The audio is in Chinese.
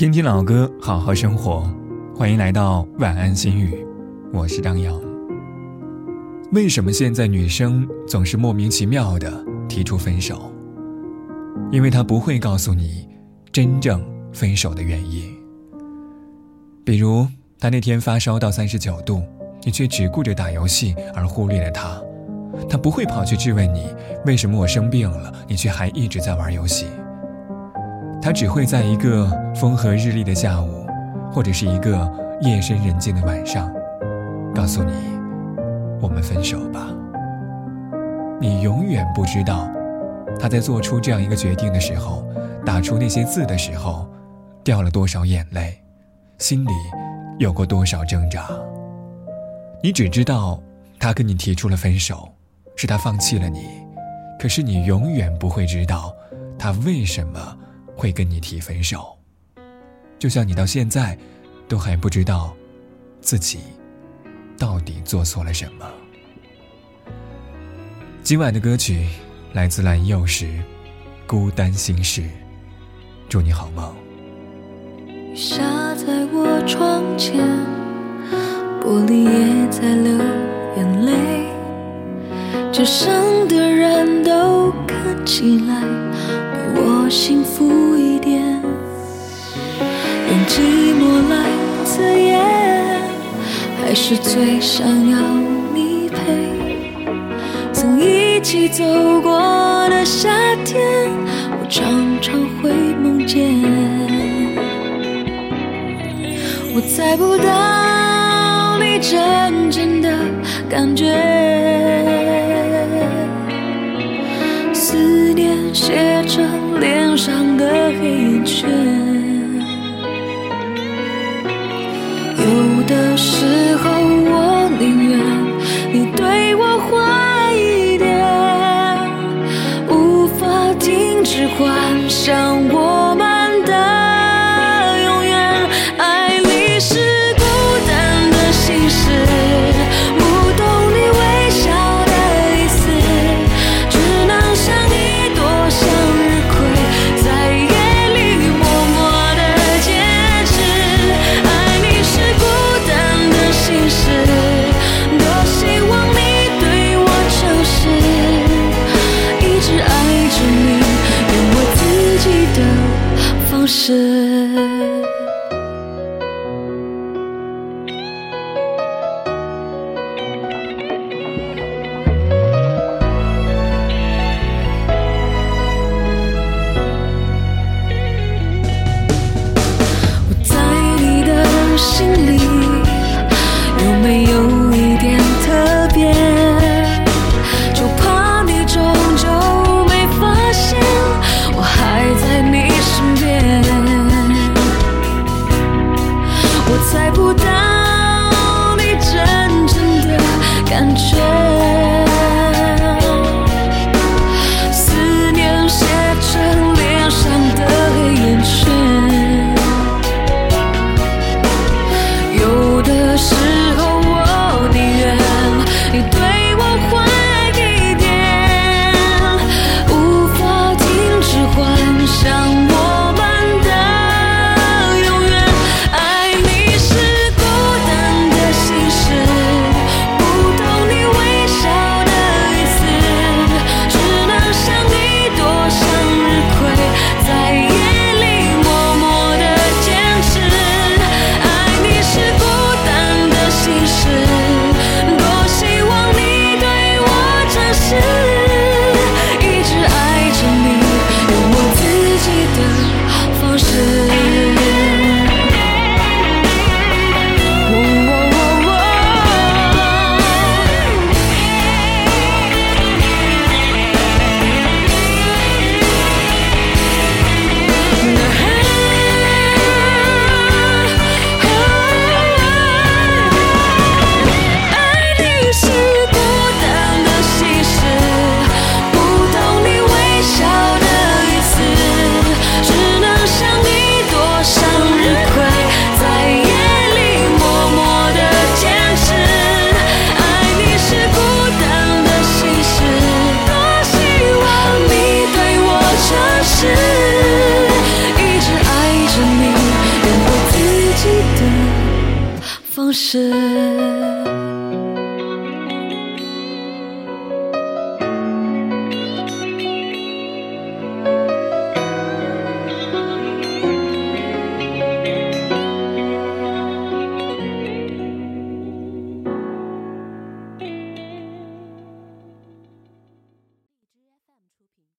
听听老歌，好好生活。欢迎来到晚安心语，我是张扬。为什么现在女生总是莫名其妙的提出分手？因为她不会告诉你真正分手的原因。比如，她那天发烧到三十九度，你却只顾着打游戏而忽略了她。她不会跑去质问你为什么我生病了，你却还一直在玩游戏。他只会在一个风和日丽的下午，或者是一个夜深人静的晚上，告诉你：“我们分手吧。”你永远不知道，他在做出这样一个决定的时候，打出那些字的时候，掉了多少眼泪，心里有过多少挣扎。你只知道，他跟你提出了分手，是他放弃了你，可是你永远不会知道，他为什么。会跟你提分手，就像你到现在都还不知道自己到底做错了什么。今晚的歌曲来自蓝又时，《孤单心事》，祝你好梦。雨下在我窗前，玻璃也在流眼泪，这生的人都看起来比我幸福。还是最想要你陪。曾一起走过的夏天，我常常会梦见。我猜不到你真正的感觉，思念写成脸上的黑眼圈。有的时关上我是。不是。